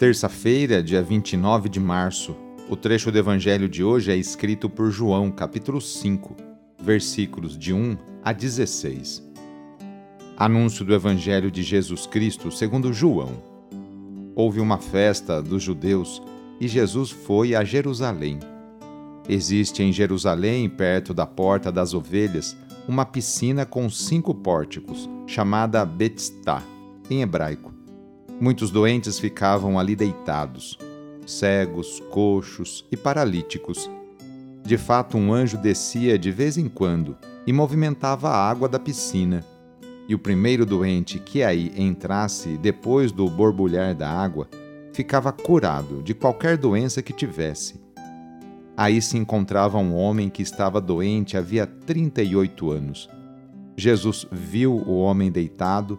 Terça-feira, dia 29 de março. O trecho do evangelho de hoje é escrito por João, capítulo 5, versículos de 1 a 16. Anúncio do evangelho de Jesus Cristo segundo João. Houve uma festa dos judeus e Jesus foi a Jerusalém. Existe em Jerusalém, perto da Porta das Ovelhas, uma piscina com cinco pórticos, chamada Betstá, em hebraico Muitos doentes ficavam ali deitados, cegos, coxos e paralíticos. De fato, um anjo descia de vez em quando e movimentava a água da piscina. E o primeiro doente que aí entrasse depois do borbulhar da água ficava curado de qualquer doença que tivesse. Aí se encontrava um homem que estava doente havia 38 anos. Jesus viu o homem deitado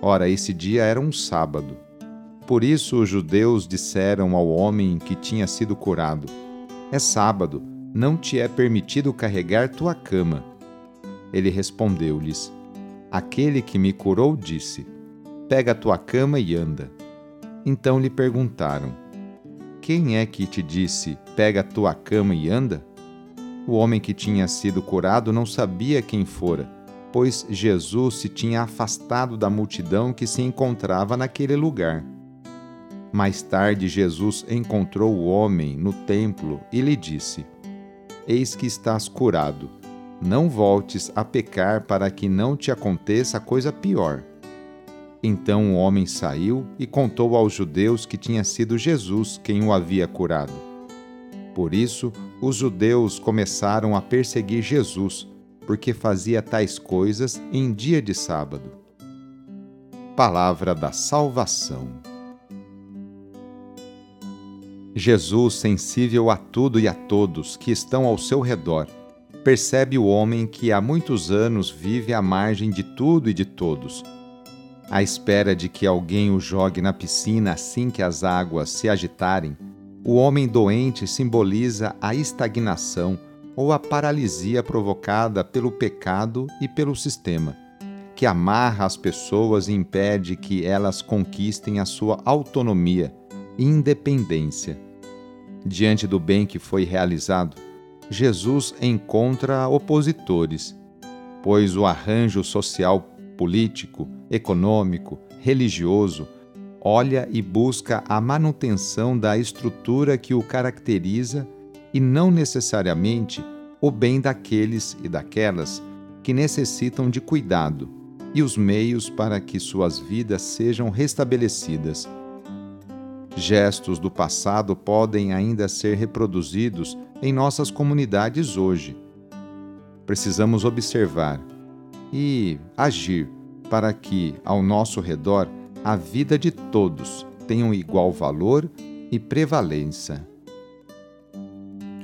Ora, esse dia era um sábado. Por isso os judeus disseram ao homem que tinha sido curado: É sábado, não te é permitido carregar tua cama. Ele respondeu-lhes: Aquele que me curou disse: Pega tua cama e anda. Então lhe perguntaram: Quem é que te disse: Pega tua cama e anda? O homem que tinha sido curado não sabia quem fora pois Jesus se tinha afastado da multidão que se encontrava naquele lugar. Mais tarde, Jesus encontrou o homem no templo e lhe disse: Eis que estás curado. Não voltes a pecar para que não te aconteça coisa pior. Então o homem saiu e contou aos judeus que tinha sido Jesus quem o havia curado. Por isso, os judeus começaram a perseguir Jesus porque fazia tais coisas em dia de sábado. Palavra da Salvação. Jesus, sensível a tudo e a todos que estão ao seu redor, percebe o homem que há muitos anos vive à margem de tudo e de todos. À espera de que alguém o jogue na piscina assim que as águas se agitarem, o homem doente simboliza a estagnação ou a paralisia provocada pelo pecado e pelo sistema, que amarra as pessoas e impede que elas conquistem a sua autonomia e independência. Diante do bem que foi realizado, Jesus encontra opositores, pois o arranjo social, político, econômico, religioso olha e busca a manutenção da estrutura que o caracteriza e não necessariamente o bem daqueles e daquelas que necessitam de cuidado e os meios para que suas vidas sejam restabelecidas. Gestos do passado podem ainda ser reproduzidos em nossas comunidades hoje. Precisamos observar e agir para que, ao nosso redor, a vida de todos tenha um igual valor e prevalência.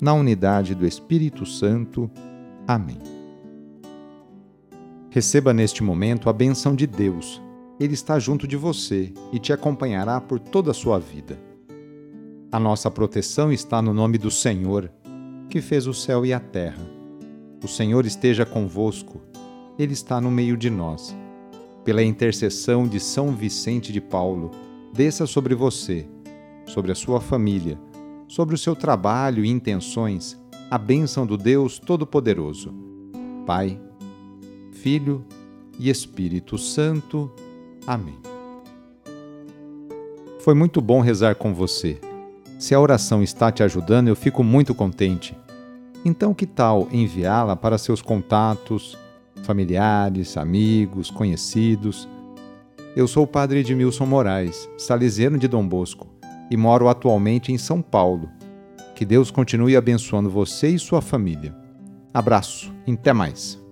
na unidade do Espírito Santo. Amém. Receba neste momento a benção de Deus. Ele está junto de você e te acompanhará por toda a sua vida. A nossa proteção está no nome do Senhor, que fez o céu e a terra. O Senhor esteja convosco, Ele está no meio de nós. Pela intercessão de São Vicente de Paulo, desça sobre você, sobre a sua família, sobre o seu trabalho e intenções, a bênção do Deus Todo-Poderoso. Pai, Filho e Espírito Santo. Amém. Foi muito bom rezar com você. Se a oração está te ajudando, eu fico muito contente. Então, que tal enviá-la para seus contatos, familiares, amigos, conhecidos? Eu sou o padre Edmilson Moraes, salesiano de Dom Bosco, e moro atualmente em São Paulo. Que Deus continue abençoando você e sua família. Abraço, até mais.